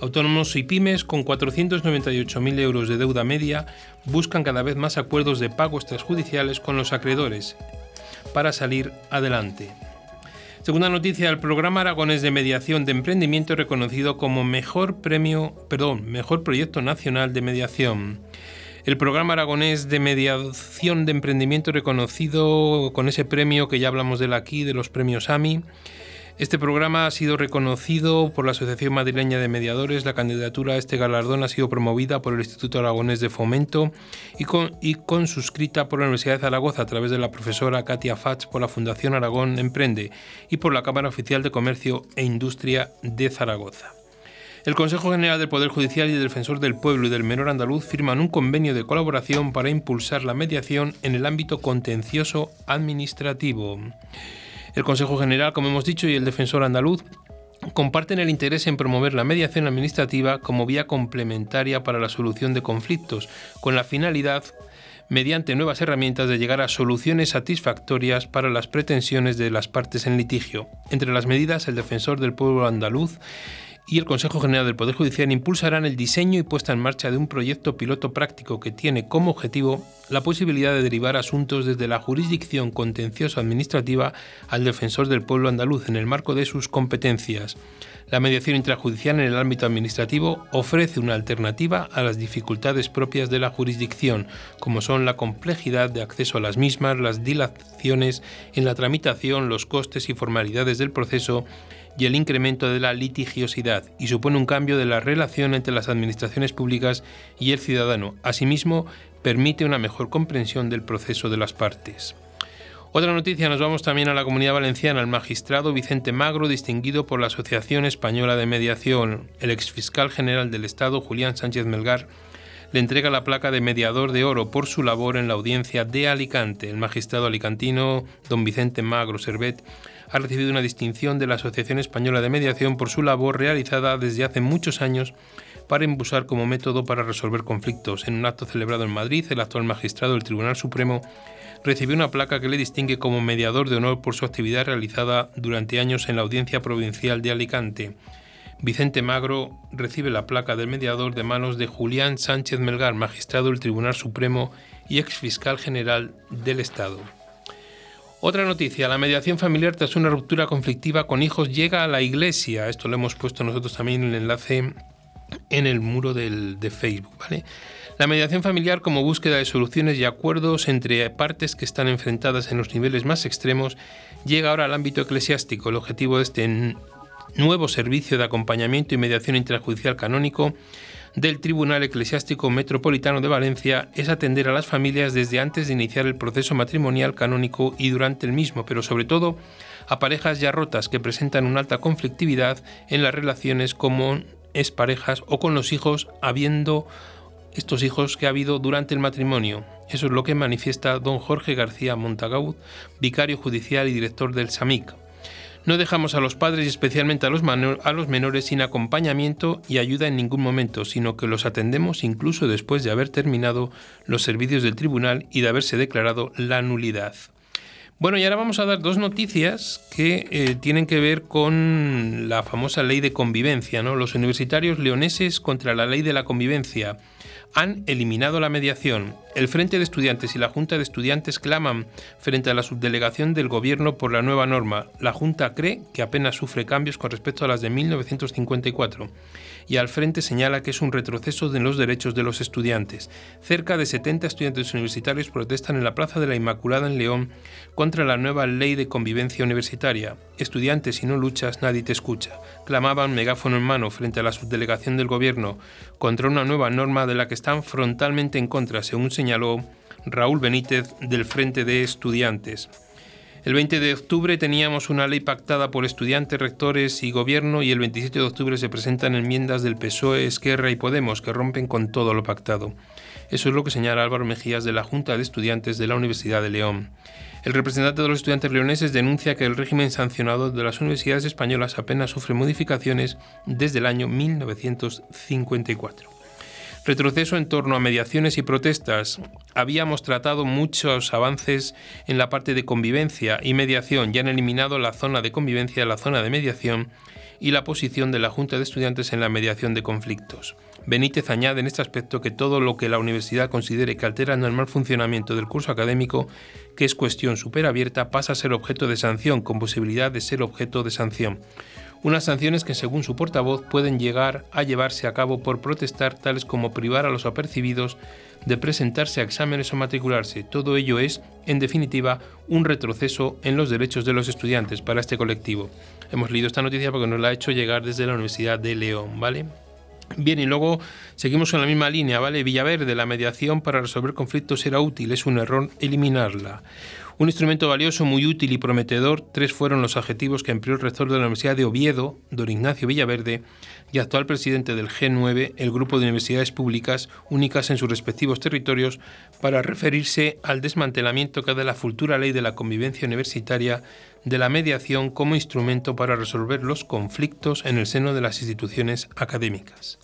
Autónomos y pymes con 498.000 euros de deuda media buscan cada vez más acuerdos de pago extrajudiciales con los acreedores para salir adelante. Segunda noticia, el programa aragonés de mediación de emprendimiento reconocido como mejor premio, perdón, mejor proyecto nacional de mediación. El programa aragonés de mediación de emprendimiento reconocido con ese premio que ya hablamos de aquí, de los premios AMI, Este programa ha sido reconocido por la Asociación Madrileña de Mediadores. La candidatura a este galardón ha sido promovida por el Instituto Aragonés de Fomento y, con, y consuscrita por la Universidad de Zaragoza a través de la profesora Katia Fatz por la Fundación Aragón Emprende y por la Cámara Oficial de Comercio e Industria de Zaragoza. El Consejo General del Poder Judicial y el Defensor del Pueblo y del Menor Andaluz firman un convenio de colaboración para impulsar la mediación en el ámbito contencioso administrativo. El Consejo General, como hemos dicho, y el Defensor Andaluz comparten el interés en promover la mediación administrativa como vía complementaria para la solución de conflictos, con la finalidad mediante nuevas herramientas de llegar a soluciones satisfactorias para las pretensiones de las partes en litigio. Entre las medidas, el defensor del pueblo andaluz y el Consejo General del Poder Judicial impulsarán el diseño y puesta en marcha de un proyecto piloto práctico que tiene como objetivo la posibilidad de derivar asuntos desde la jurisdicción contencioso administrativa al defensor del pueblo andaluz en el marco de sus competencias. La mediación intrajudicial en el ámbito administrativo ofrece una alternativa a las dificultades propias de la jurisdicción, como son la complejidad de acceso a las mismas, las dilaciones en la tramitación, los costes y formalidades del proceso y el incremento de la litigiosidad y supone un cambio de la relación entre las administraciones públicas y el ciudadano. Asimismo, permite una mejor comprensión del proceso de las partes. Otra noticia, nos vamos también a la comunidad valenciana. El magistrado Vicente Magro, distinguido por la Asociación Española de Mediación, el exfiscal general del Estado, Julián Sánchez Melgar, le entrega la placa de mediador de oro por su labor en la audiencia de Alicante. El magistrado alicantino, don Vicente Magro Servet, ha recibido una distinción de la Asociación Española de Mediación por su labor realizada desde hace muchos años para impulsar como método para resolver conflictos. En un acto celebrado en Madrid, el actual magistrado del Tribunal Supremo recibió una placa que le distingue como mediador de honor por su actividad realizada durante años en la Audiencia Provincial de Alicante. Vicente Magro recibe la placa del mediador de manos de Julián Sánchez Melgar, magistrado del Tribunal Supremo y ex fiscal general del Estado. Otra noticia, la mediación familiar tras una ruptura conflictiva con hijos llega a la iglesia. Esto lo hemos puesto nosotros también en el enlace en el muro del, de Facebook. La mediación familiar como búsqueda de soluciones y acuerdos entre partes que están enfrentadas en los niveles más extremos llega ahora al ámbito eclesiástico. El objetivo de este nuevo servicio de acompañamiento y mediación intrajudicial canónico del Tribunal Eclesiástico Metropolitano de Valencia es atender a las familias desde antes de iniciar el proceso matrimonial canónico y durante el mismo, pero sobre todo a parejas ya rotas que presentan una alta conflictividad en las relaciones como es parejas o con los hijos habiendo estos hijos que ha habido durante el matrimonio. Eso es lo que manifiesta don Jorge García Montagaud, vicario judicial y director del SAMIC. No dejamos a los padres y especialmente a los, menores sin acompañamiento y ayuda en ningún momento, sino que los atendemos incluso después de haber terminado los servicios del tribunal y de haberse declarado la nulidad. Bueno, y ahora vamos a dar dos noticias que eh, tienen que ver con la famosa ley de convivencia, ¿no? Los universitarios leoneses contra la ley de la convivencia han eliminado la mediación. El Frente de Estudiantes y la Junta de Estudiantes claman frente a la subdelegación del Gobierno por la nueva norma. La Junta cree que apenas sufre cambios con respecto a las de 1954 y al frente señala que es un retroceso en los derechos de los estudiantes. Cerca de 70 estudiantes universitarios protestan en la Plaza de la Inmaculada en León contra la nueva ley de convivencia universitaria. Estudiantes, si no luchas, nadie te escucha. Clamaban megáfono en mano frente a la subdelegación del gobierno contra una nueva norma de la que están frontalmente en contra, según señaló Raúl Benítez del Frente de Estudiantes. El 20 de octubre teníamos una ley pactada por estudiantes, rectores y gobierno y el 27 de octubre se presentan enmiendas del PSOE, Esquerra y Podemos que rompen con todo lo pactado. Eso es lo que señala Álvaro Mejías de la Junta de Estudiantes de la Universidad de León. El representante de los estudiantes leoneses denuncia que el régimen sancionado de las universidades españolas apenas sufre modificaciones desde el año 1954. Retroceso en torno a mediaciones y protestas. Habíamos tratado muchos avances en la parte de convivencia y mediación. Ya han eliminado la zona de convivencia, la zona de mediación y la posición de la Junta de Estudiantes en la mediación de conflictos. Benítez añade en este aspecto que todo lo que la universidad considere que altera el normal funcionamiento del curso académico, que es cuestión superabierta, pasa a ser objeto de sanción, con posibilidad de ser objeto de sanción unas sanciones que según su portavoz pueden llegar a llevarse a cabo por protestar tales como privar a los apercibidos de presentarse a exámenes o matricularse. Todo ello es, en definitiva, un retroceso en los derechos de los estudiantes para este colectivo. hemos leído esta noticia porque nos la ha hecho llegar desde la Universidad de León, ¿vale? Bien, y luego seguimos en la misma línea, ¿vale? Villaverde, la mediación para resolver conflictos era útil, es un error eliminarla. Un instrumento valioso, muy útil y prometedor, tres fueron los adjetivos que empleó el rector de la Universidad de Oviedo, don Ignacio Villaverde, y actual presidente del G9, el grupo de universidades públicas únicas en sus respectivos territorios, para referirse al desmantelamiento que da la futura ley de la convivencia universitaria de la mediación como instrumento para resolver los conflictos en el seno de las instituciones académicas.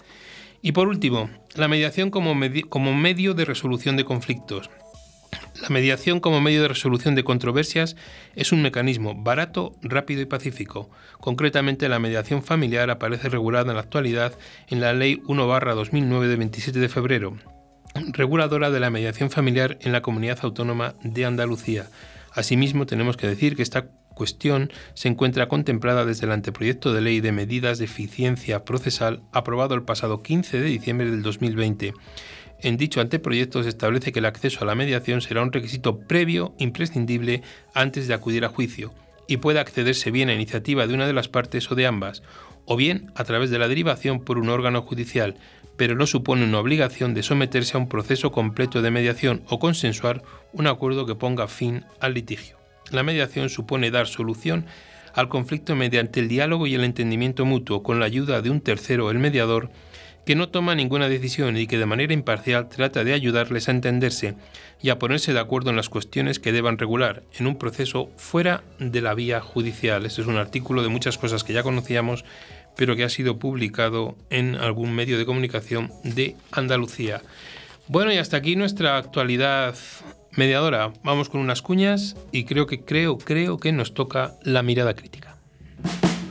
Y por último, la mediación como, como medio de resolución de conflictos. La mediación como medio de resolución de controversias es un mecanismo barato, rápido y pacífico. Concretamente, la mediación familiar aparece regulada en la actualidad en la Ley 1-2009 de 27 de febrero, reguladora de la mediación familiar en la Comunidad Autónoma de Andalucía. Asimismo, tenemos que decir que esta cuestión se encuentra contemplada desde el anteproyecto de ley de medidas de eficiencia procesal aprobado el pasado 15 de diciembre del 2020 en dicho anteproyecto se establece que el acceso a la mediación será un requisito previo imprescindible antes de acudir a juicio y puede accederse bien a iniciativa de una de las partes o de ambas, o bien a través de la derivación por un órgano judicial, pero no supone una obligación de someterse a un proceso completo de mediación o consensuar un acuerdo que ponga fin al litigio. La mediación supone dar solución al conflicto mediante el diálogo y el entendimiento mutuo con la ayuda de un tercero, el mediador, que no toma ninguna decisión y que de manera imparcial trata de ayudarles a entenderse y a ponerse de acuerdo en las cuestiones que deban regular en un proceso fuera de la vía judicial. Este es un artículo de muchas cosas que ya conocíamos, pero que ha sido publicado en algún medio de comunicación de Andalucía. Bueno, y hasta aquí nuestra actualidad mediadora. Vamos con unas cuñas y creo que creo, creo que nos toca la mirada crítica.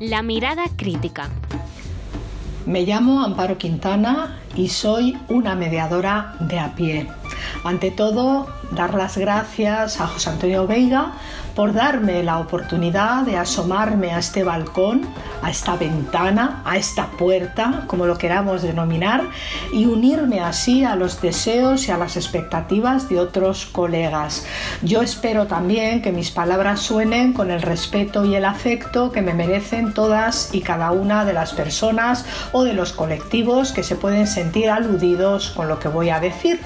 La mirada crítica. Me llamo Amparo Quintana y soy una mediadora de a pie. Ante todo, dar las gracias a José Antonio Veiga por darme la oportunidad de asomarme a este balcón, a esta ventana, a esta puerta, como lo queramos denominar, y unirme así a los deseos y a las expectativas de otros colegas. Yo espero también que mis palabras suenen con el respeto y el afecto que me merecen todas y cada una de las personas o de los colectivos que se pueden sentir aludidos con lo que voy a decir.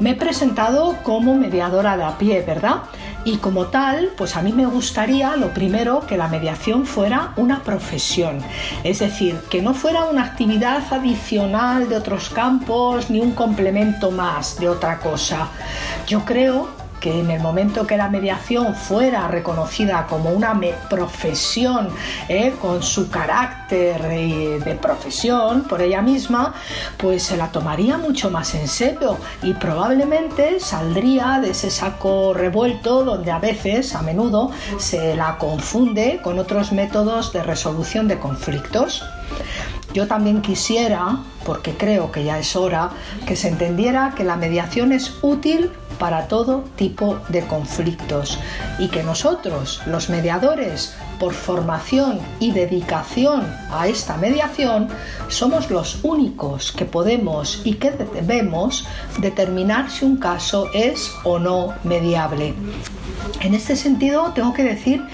Me he presentado como mediadora de a pie, ¿verdad? Y como tal, pues a mí me gustaría lo primero que la mediación fuera una profesión, es decir, que no fuera una actividad adicional de otros campos ni un complemento más de otra cosa. Yo creo que en el momento que la mediación fuera reconocida como una profesión eh, con su carácter de, profesión por ella misma, pues se la tomaría mucho más en serio y probablemente saldría de ese saco revuelto donde a veces, a menudo, se la confunde con otros métodos de resolución de conflictos. Yo también quisiera, porque creo que ya es hora, que se entendiera que la mediación es útil para todo tipo de conflictos y que nosotros, los mediadores, por formación y dedicación a esta mediación, somos los únicos que podemos y que debemos determinar si un caso es o no mediable. En este sentido, tengo que decir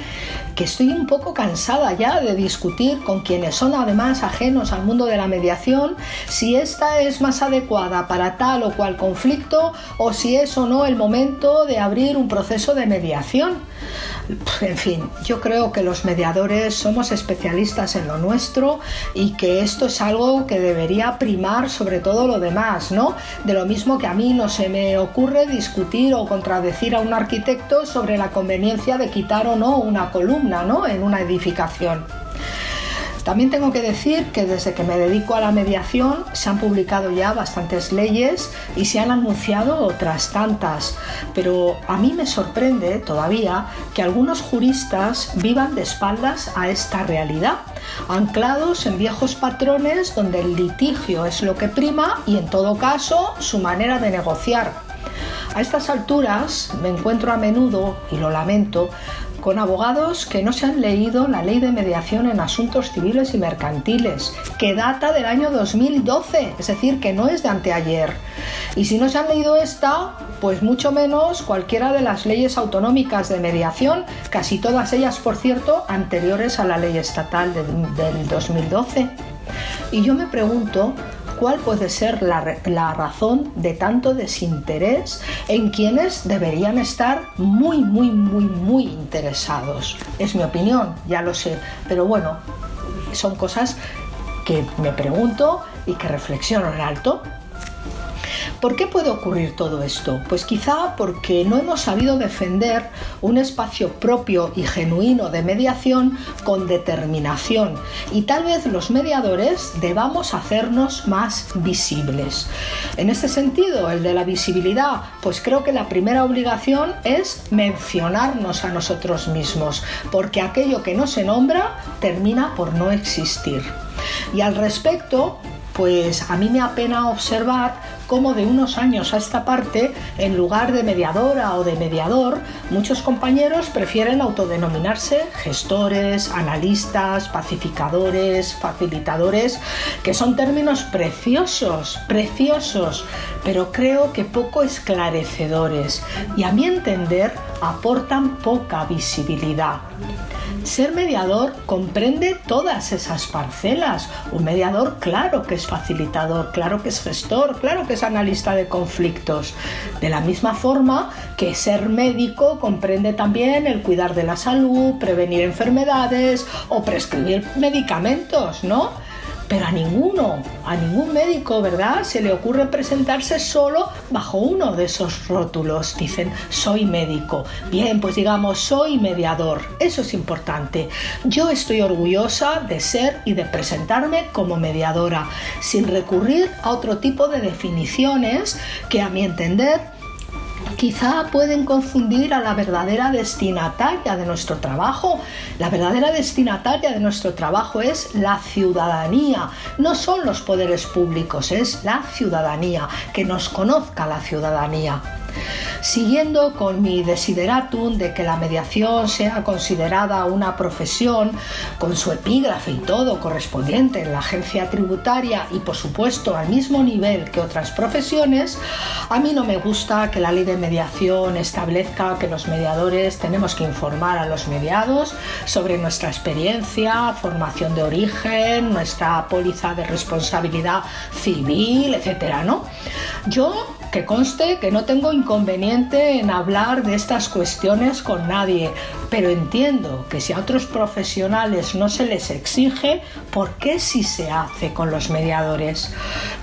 que estoy un poco cansada ya de discutir con quienes son además ajenos al mundo de la mediación si esta es más adecuada para tal o cual conflicto o si es o no el momento de abrir un proceso de mediación. En fin, yo creo que los mediadores somos especialistas en lo nuestro y que esto es algo que debería primar sobre todo lo demás, ¿no? De lo mismo que a mí no se me ocurre discutir o contradecir a un arquitecto sobre la conveniencia de quitar o no una columna, ¿no? En una edificación. También tengo que decir que desde que me dedico a la mediación se han publicado ya bastantes leyes y se han anunciado otras tantas, pero a mí me sorprende todavía que algunos juristas vivan de espaldas a esta realidad, anclados en viejos patrones donde el litigio es lo que prima y en todo caso su manera de negociar. A estas alturas me encuentro a menudo, y lo lamento, con abogados que no se han leído la ley de mediación en asuntos civiles y mercantiles, que data del año 2012, es decir, que no es de anteayer. Y si no se han leído esta, pues mucho menos cualquiera de las leyes autonómicas de mediación, casi todas ellas, por cierto, anteriores a la ley estatal del 2012. Y yo me pregunto cuál puede ser la, razón de tanto desinterés en quienes deberían estar muy, muy, muy, muy interesados. Es mi opinión, ya lo sé, pero bueno, son cosas que me pregunto y que reflexiono en alto. ¿Por qué puede ocurrir todo esto? Pues quizá porque no hemos sabido defender un espacio propio y genuino de mediación con determinación y tal vez los mediadores debamos hacernos más visibles. En este sentido, el de la visibilidad, pues creo que la primera obligación es mencionarnos a nosotros mismos, porque aquello que no se nombra termina por no existir. Y al respecto, pues a mí me apena observar cómo de unos años a esta parte, en lugar de mediadora o de mediador, muchos compañeros prefieren autodenominarse gestores, analistas, pacificadores, facilitadores, que son términos preciosos, preciosos, pero creo que poco esclarecedores y a mi entender aportan poca visibilidad. Ser mediador comprende todas esas parcelas. Un mediador claro que es facilitador, claro que es gestor, claro que analista de conflictos. De la misma forma que ser médico comprende también el cuidar de la salud, prevenir enfermedades o prescribir medicamentos, ¿no? Pero a ninguno, a ningún médico, ¿verdad? Se le ocurre presentarse solo bajo uno de esos rótulos. Dicen, soy médico. Bien, pues digamos, soy mediador. Eso es importante. Yo estoy orgullosa de ser y de presentarme como mediadora, sin recurrir a otro tipo de definiciones que a mi entender quizá pueden confundir a la verdadera destinataria de nuestro trabajo. La verdadera destinataria de nuestro trabajo es la ciudadanía, no son los poderes públicos, es la ciudadanía, que nos conozca la ciudadanía. Siguiendo con mi desideratum de que la mediación sea considerada una profesión con su epígrafe y todo correspondiente en la agencia tributaria y por supuesto al mismo nivel que otras profesiones, a mí no me gusta que la ley de mediación establezca que los mediadores tenemos que informar a los mediados sobre nuestra experiencia, formación de origen, nuestra póliza de responsabilidad civil, etcétera, ¿no? Yo que conste que no tengo inconveniente en hablar de estas cuestiones con nadie, pero entiendo que si a otros profesionales no se les exige, ¿por qué sí se hace con los mediadores?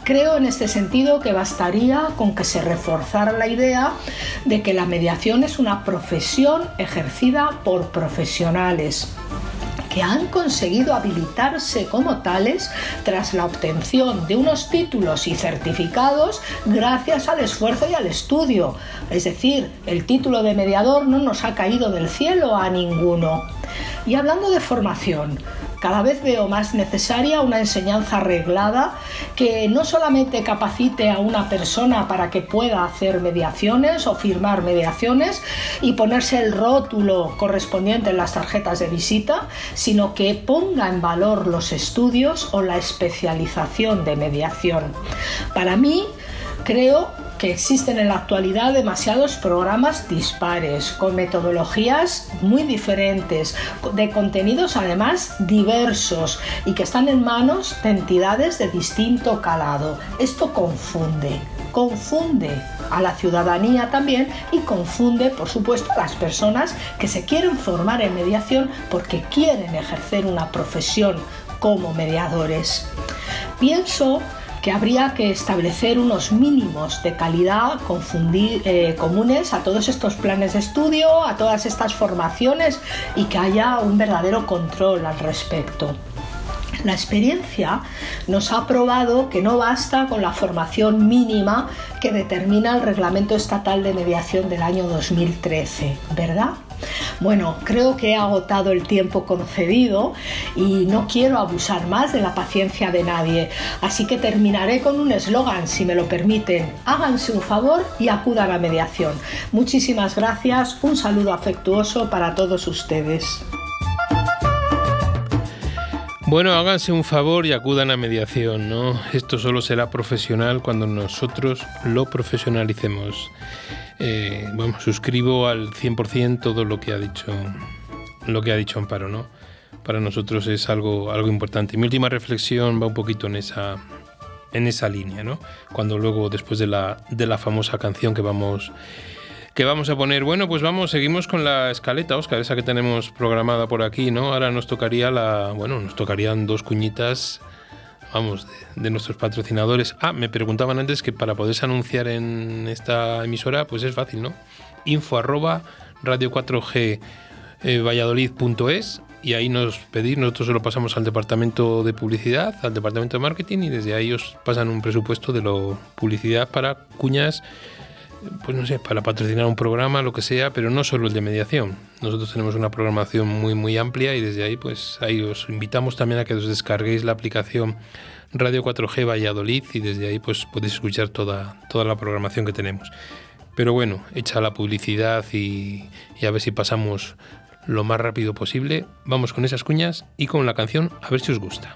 Creo en este sentido que bastaría con que se reforzara la idea de que la mediación es una profesión ejercida por profesionales que han conseguido habilitarse como tales tras la obtención de unos títulos y certificados gracias al esfuerzo y al estudio. Es decir, el título de mediador no nos ha caído del cielo a ninguno. Y hablando de formación, cada vez veo más necesaria una enseñanza arreglada que no solamente capacite a una persona para que pueda hacer mediaciones o firmar mediaciones y ponerse el rótulo correspondiente en las tarjetas de visita, sino que ponga en valor los estudios o la especialización de mediación. Para mí, creo que existen en la actualidad demasiados programas dispares, con metodologías muy diferentes, de contenidos además diversos y que están en manos de entidades de distinto calado. Esto confunde, confunde a la ciudadanía también y confunde, por supuesto, a las personas que se quieren formar en mediación porque quieren ejercer una profesión como mediadores. Pienso que habría que establecer unos mínimos de calidad eh, comunes a todos estos planes de estudio, a todas estas formaciones y que haya un verdadero control al respecto. La experiencia nos ha probado que no basta con la formación mínima que determina el Reglamento Estatal de Mediación del año 2013, ¿verdad? Bueno, creo que he agotado el tiempo concedido y no quiero abusar más de la paciencia de nadie, así que terminaré con un eslogan, si me lo permiten. Háganse un favor y acudan a mediación. Muchísimas gracias, un saludo afectuoso para todos ustedes. Bueno, háganse un favor y acudan a mediación, ¿no? Esto solo será profesional cuando nosotros lo profesionalicemos. Eh, bueno, suscribo al 100% todo lo que ha dicho lo que ha dicho Amparo, ¿no? Para nosotros es algo, algo importante. Mi última reflexión va un poquito en esa, en esa línea, ¿no? Cuando luego, después de la, de la famosa canción que vamos que vamos a poner. Bueno, pues vamos, seguimos con la escaleta, Oscar, esa que tenemos programada por aquí, ¿no? Ahora nos tocaría la, bueno, nos tocarían dos cuñitas, vamos, de, nuestros patrocinadores. Ah, me preguntaban antes que para poderse anunciar en esta emisora, pues es fácil, ¿no? Info arroba radio 4G eh, valladolid.es y ahí nos pedís, nosotros se lo pasamos al departamento de publicidad, al departamento de marketing y desde ahí os pasan un presupuesto de lo publicidad para cuñas pues no sé, para patrocinar un programa, lo que sea, pero no solo el de mediación. Nosotros tenemos una programación muy, muy amplia y desde ahí, pues ahí os invitamos también a que os descarguéis la aplicación Radio 4G Valladolid y desde ahí, pues podéis escuchar toda, toda la programación que tenemos. Pero bueno, hecha la publicidad y, y a ver si pasamos lo más rápido posible, vamos con esas cuñas y con la canción a ver si os gusta.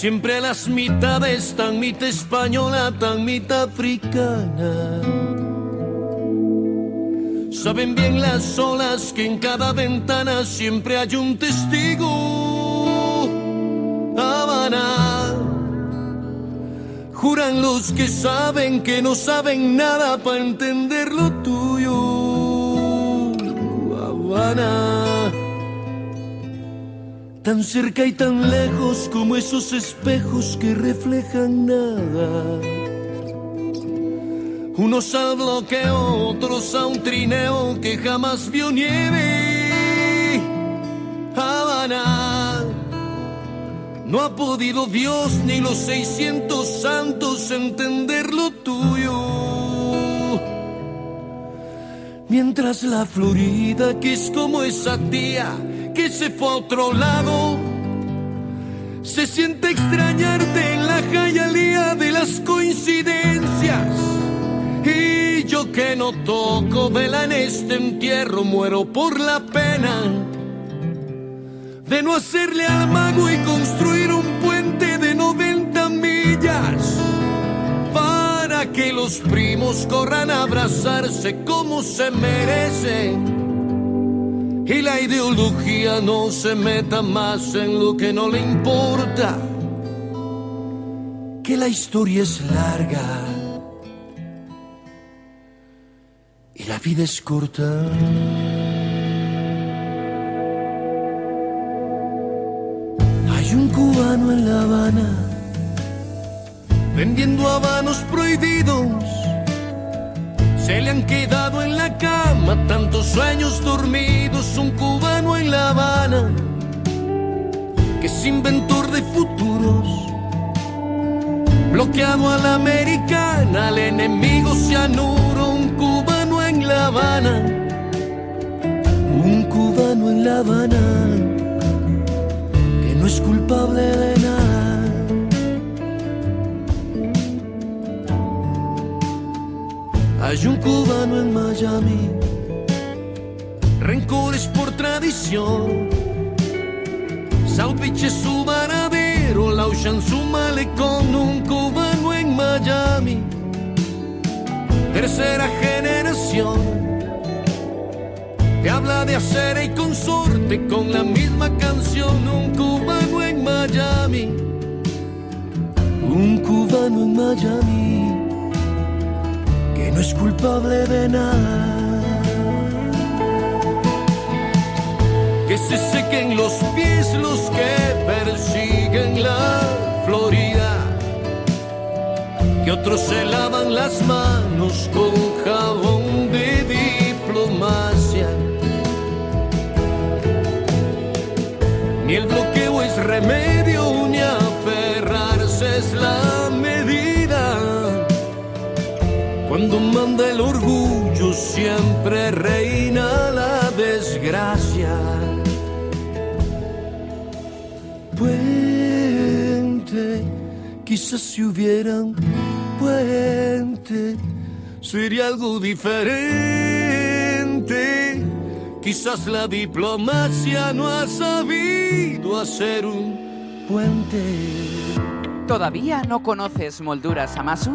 Siempre las mitades, tan mitad española, tan mitad africana. Saben bien las olas que en cada ventana siempre hay un testigo. Habana. Juran los que saben que no saben nada para entender lo tuyo. Habana tan cerca y tan lejos como esos espejos que reflejan nada. Unos al bloqueo, otros a un trineo que jamás vio nieve. Habana, no ha podido Dios ni los 600 santos entender lo tuyo. Mientras la Florida, que es como esa tía, que se fue a otro lado. Se siente extrañarte en la jayalía de las coincidencias. Y yo que no toco vela en este entierro, muero por la pena de no hacerle al mago y construir un puente de 90 millas para que los primos corran a abrazarse como se merecen y la ideología no se meta más en lo que no le importa. Que la historia es larga y la vida es corta. Hay un cubano en La Habana vendiendo habanos prohibidos se le han quedado en la cama tantos sueños dormidos, un cubano en La Habana, que es inventor de futuros. Bloqueado a la americana, al enemigo se anuró un cubano en La Habana, un cubano en La Habana es culpable de Hay un cubano en Miami, rencores por tradición. South su varadero, la su malecón, un cubano en Miami, tercera generación que habla de hacer y consorte con la misma canción. Un cubano en Miami, un cubano en Miami, no es culpable de nada. Que se sequen los pies los que persiguen la Florida. Que otros se lavan las manos con jabón de diplomacia Ni el bloqueo es remedio, Cuando manda el orgullo, siempre reina la desgracia. Puente, quizás si hubiera un puente, sería algo diferente Quizás la diplomacia no ha sabido hacer un puente. ¿Todavía no conoces Molduras Amasu?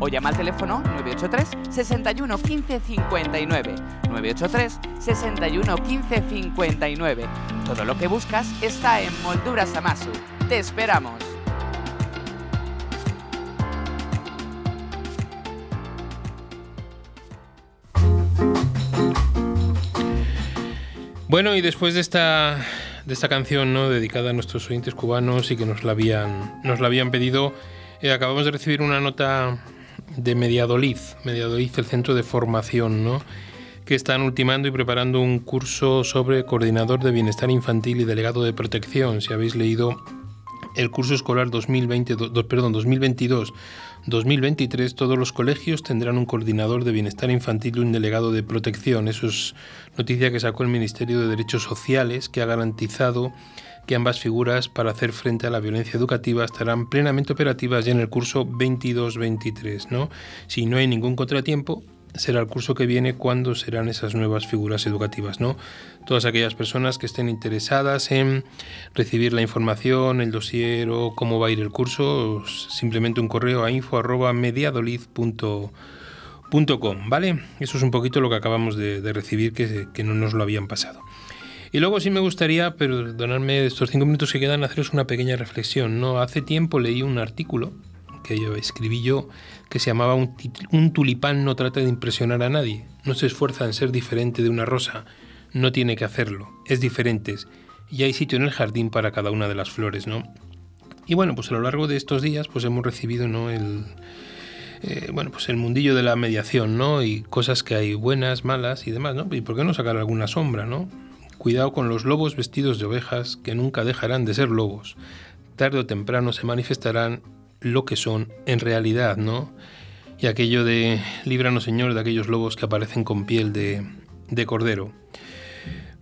o llama al teléfono 983 61 15 59. 983 61 15 59. Todo lo que buscas está en Molduras Amasu. Te esperamos. Bueno, y después de esta de esta canción ¿no? dedicada a nuestros oyentes cubanos y que nos la habían, nos la habían pedido. Eh, acabamos de recibir una nota de Mediadolid, Mediadolid, el centro de formación, ¿no? que están ultimando y preparando un curso sobre coordinador de bienestar infantil y delegado de protección. Si habéis leído el curso escolar 2020, perdón, 2022 2023 todos los colegios tendrán un coordinador de bienestar infantil y un delegado de protección. Eso es noticia que sacó el Ministerio de Derechos Sociales, que ha garantizado que ambas figuras para hacer frente a la violencia educativa estarán plenamente operativas ya en el curso 22-23. ¿no? Si no hay ningún contratiempo, será el curso que viene cuando serán esas nuevas figuras educativas, ¿no? Todas aquellas personas que estén interesadas en recibir la información, el dossier o cómo va a ir el curso, simplemente un correo a info@mediadolid.com, ¿vale? Eso es un poquito lo que acabamos de, recibir que, que, no nos lo habían pasado. Y luego sí me gustaría, perdonadme estos cinco minutos que quedan, haceros una pequeña reflexión, ¿no? Hace tiempo leí un artículo que yo escribí yo que se llamaba un, tulipán no trata de impresionar a nadie, no se esfuerza en ser diferente de una rosa, no tiene que hacerlo, es diferente y hay sitio en el jardín para cada una de las flores, ¿no? Y bueno, pues a lo largo de estos días pues hemos recibido, ¿no? El, eh, bueno, pues el mundillo de la mediación, ¿no? Y cosas que hay buenas, malas y demás, ¿no? ¿Y por qué no sacar alguna sombra, ¿no? Cuidado con los lobos vestidos de ovejas que nunca dejarán de ser lobos. Tarde o temprano se manifestarán lo que son en realidad, ¿no? Y aquello de líbranos Señor de aquellos lobos que aparecen con piel de, de cordero.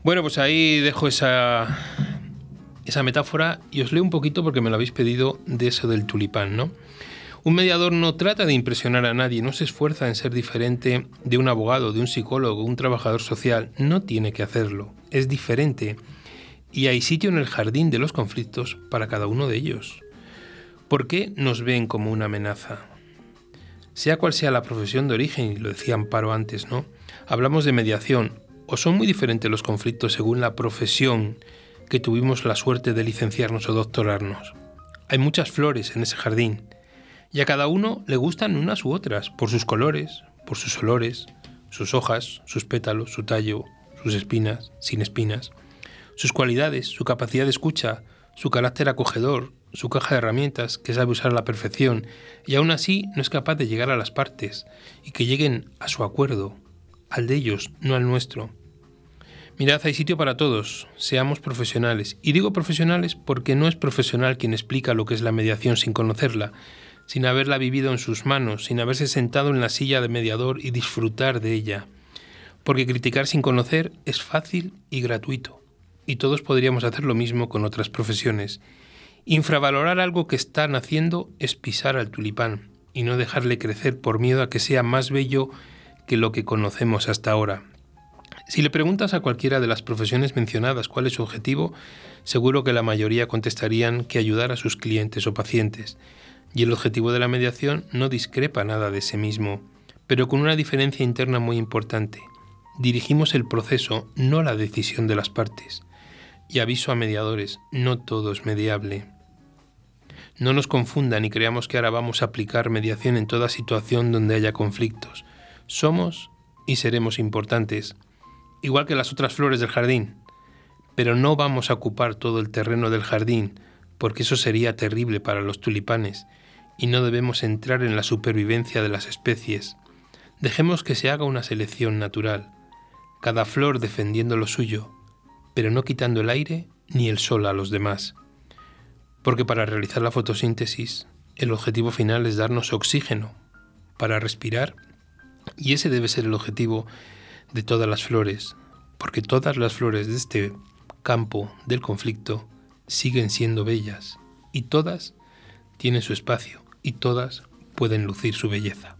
Bueno, pues ahí dejo esa, esa metáfora y os leo un poquito porque me lo habéis pedido de eso del tulipán, ¿no? Un mediador no trata de impresionar a nadie, no se esfuerza en ser diferente de un abogado, de un psicólogo, un trabajador social, no tiene que hacerlo, es diferente y hay sitio en el jardín de los conflictos para cada uno de ellos. ¿Por qué nos ven como una amenaza? Sea cual sea la profesión de origen, y lo decía Amparo antes, ¿no? Hablamos de mediación, ¿O son muy diferentes los conflictos según la profesión que tuvimos la suerte de licenciarnos o doctorarnos? Hay muchas flores en ese jardín y a cada uno le gustan unas u otras, por sus colores, por sus olores, sus hojas, sus pétalos, su tallo, sus espinas, sin espinas, sus cualidades, su capacidad de escucha, su carácter acogedor, su caja de herramientas que sabe usar a la perfección y aún así no es capaz de llegar a las partes y que lleguen a su acuerdo, al de ellos, no al nuestro. Mirad, hay sitio para todos, seamos profesionales. Y digo profesionales porque no es profesional quien explica lo que es la mediación sin conocerla, sin haberla vivido en sus manos, sin haberse sentado en la silla de mediador y disfrutar de ella. Porque criticar sin conocer es fácil y gratuito, y todos podríamos hacer lo mismo con otras profesiones. Infravalorar algo que están haciendo es pisar al tulipán y no dejarle crecer por miedo a que sea más bello que lo que conocemos hasta ahora. Si le preguntas a cualquiera de las profesiones mencionadas cuál es su objetivo, seguro que la mayoría contestarían que ayudar a sus clientes o pacientes. Y el objetivo de la mediación no discrepa nada de ese mismo, pero con una diferencia interna muy importante. Dirigimos el proceso, no la decisión de las partes. Y aviso a mediadores, no todo es mediable. No nos confundan y creamos que ahora vamos a aplicar mediación en toda situación donde haya conflictos. Somos y seremos importantes, igual que las otras flores del jardín, pero no vamos a ocupar todo el terreno del jardín, porque eso sería terrible para los tulipanes y no debemos entrar en la supervivencia de las especies. Dejemos que se haga una selección natural, cada flor defendiendo lo suyo, pero no quitando el aire ni el sol a los demás. Porque para realizar la fotosíntesis, el objetivo final es darnos oxígeno para respirar, y ese debe ser el objetivo de todas las flores, porque todas las flores de este campo del conflicto siguen siendo bellas, y todas tienen su espacio y todas pueden lucir su belleza.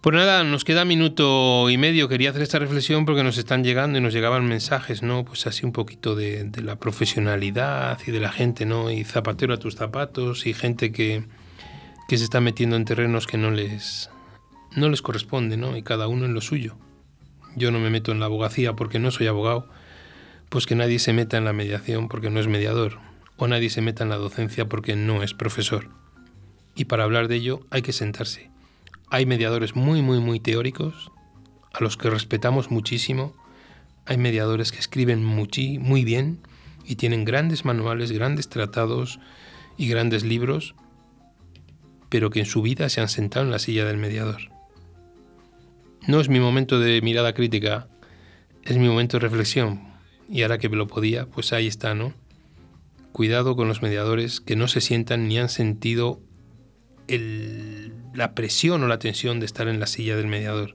Pues nada, nos queda minuto y medio. Quería hacer esta reflexión porque nos están llegando y nos llegaban mensajes, ¿no? Pues así un poquito de, la profesionalidad y de la gente, ¿no? Y zapatero a tus zapatos y gente que, que se está metiendo en terrenos que no les, no les corresponde, ¿no? Y cada uno en lo suyo. Yo no me meto en la abogacía porque no soy abogado, pues que nadie se meta en la mediación porque no es mediador, o nadie se meta en la docencia porque no es profesor y para hablar de ello hay que sentarse. Hay mediadores muy, muy, muy teóricos, a los que respetamos muchísimo. Hay mediadores que escriben muy bien y tienen grandes manuales, grandes tratados y grandes libros, pero que en su vida se han sentado en la silla del mediador. No es mi momento de mirada crítica, es mi momento de reflexión. Y ahora que me lo podía, pues ahí está, ¿no? Cuidado con los mediadores que no se sientan ni han sentido la presión o la tensión de estar en la silla del mediador.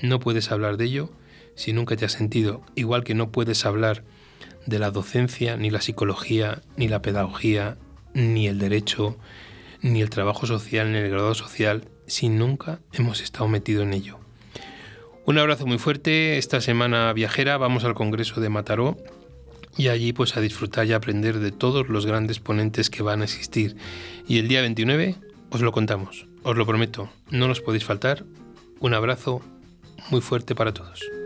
No puedes hablar de ello si nunca te has sentido, igual que no puedes hablar de la docencia, ni la psicología, ni la pedagogía, ni el derecho, ni el trabajo social, ni el grado social, si nunca hemos estado metidos en ello. Un abrazo muy fuerte. Esta semana viajera vamos al Congreso de Mataró y allí pues a disfrutar y aprender de todos los grandes ponentes que van a existir. Y el día 29 os lo contamos, os lo prometo, no nos podéis faltar. Un abrazo muy fuerte para todos.